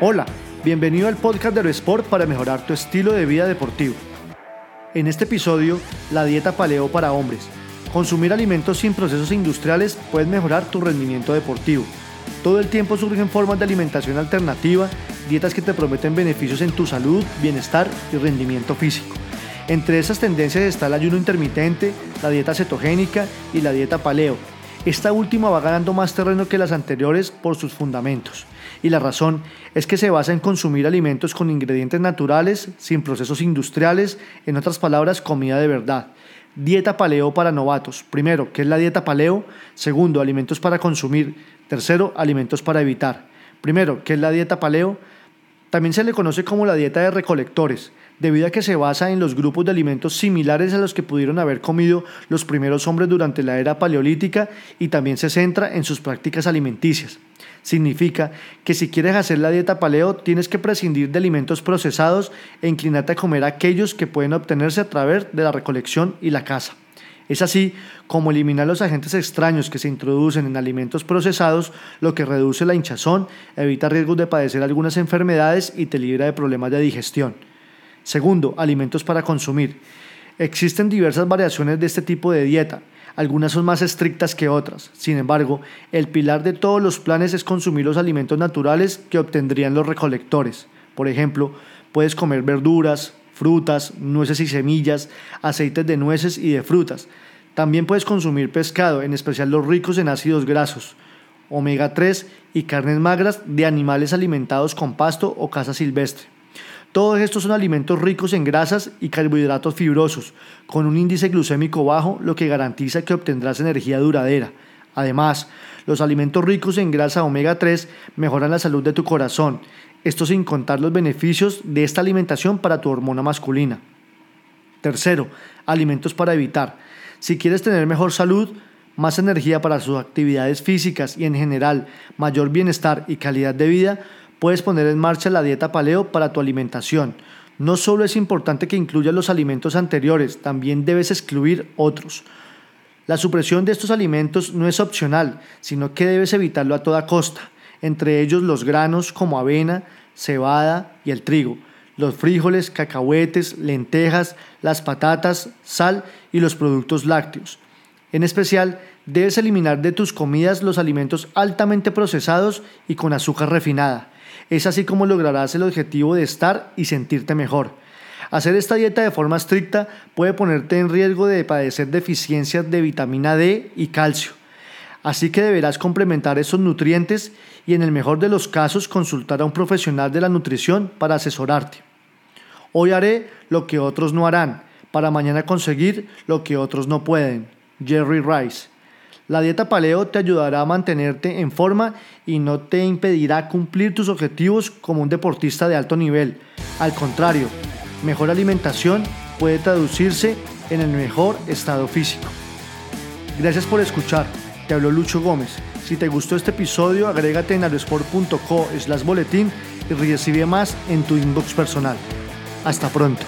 Hola, bienvenido al podcast de Aerosport para mejorar tu estilo de vida deportivo. En este episodio, la dieta paleo para hombres. Consumir alimentos sin procesos industriales puede mejorar tu rendimiento deportivo. Todo el tiempo surgen formas de alimentación alternativa, dietas que te prometen beneficios en tu salud, bienestar y rendimiento físico. Entre esas tendencias está el ayuno intermitente, la dieta cetogénica y la dieta paleo. Esta última va ganando más terreno que las anteriores por sus fundamentos. Y la razón es que se basa en consumir alimentos con ingredientes naturales, sin procesos industriales, en otras palabras, comida de verdad. Dieta paleo para novatos. Primero, ¿qué es la dieta paleo? Segundo, alimentos para consumir. Tercero, alimentos para evitar. Primero, ¿qué es la dieta paleo? También se le conoce como la dieta de recolectores debido a que se basa en los grupos de alimentos similares a los que pudieron haber comido los primeros hombres durante la era paleolítica y también se centra en sus prácticas alimenticias. Significa que si quieres hacer la dieta paleo tienes que prescindir de alimentos procesados e inclinarte a comer aquellos que pueden obtenerse a través de la recolección y la caza. Es así como eliminar los agentes extraños que se introducen en alimentos procesados, lo que reduce la hinchazón, evita riesgos de padecer algunas enfermedades y te libra de problemas de digestión. Segundo, alimentos para consumir. Existen diversas variaciones de este tipo de dieta. Algunas son más estrictas que otras. Sin embargo, el pilar de todos los planes es consumir los alimentos naturales que obtendrían los recolectores. Por ejemplo, puedes comer verduras, frutas, nueces y semillas, aceites de nueces y de frutas. También puedes consumir pescado, en especial los ricos en ácidos grasos, omega 3 y carnes magras de animales alimentados con pasto o caza silvestre. Todos estos son alimentos ricos en grasas y carbohidratos fibrosos, con un índice glucémico bajo, lo que garantiza que obtendrás energía duradera. Además, los alimentos ricos en grasa omega 3 mejoran la salud de tu corazón, esto sin contar los beneficios de esta alimentación para tu hormona masculina. Tercero, alimentos para evitar. Si quieres tener mejor salud, más energía para sus actividades físicas y en general mayor bienestar y calidad de vida, puedes poner en marcha la dieta paleo para tu alimentación. No solo es importante que incluyas los alimentos anteriores, también debes excluir otros. La supresión de estos alimentos no es opcional, sino que debes evitarlo a toda costa, entre ellos los granos como avena, cebada y el trigo, los frijoles, cacahuetes, lentejas, las patatas, sal y los productos lácteos. En especial, debes eliminar de tus comidas los alimentos altamente procesados y con azúcar refinada. Es así como lograrás el objetivo de estar y sentirte mejor. Hacer esta dieta de forma estricta puede ponerte en riesgo de padecer deficiencias de vitamina D y calcio. Así que deberás complementar esos nutrientes y en el mejor de los casos consultar a un profesional de la nutrición para asesorarte. Hoy haré lo que otros no harán, para mañana conseguir lo que otros no pueden. Jerry Rice. La dieta paleo te ayudará a mantenerte en forma y no te impedirá cumplir tus objetivos como un deportista de alto nivel. Al contrario, mejor alimentación puede traducirse en el mejor estado físico. Gracias por escuchar. Te habló Lucho Gómez. Si te gustó este episodio, agrégate en aerosport.co slash boletín y recibe más en tu inbox personal. Hasta pronto.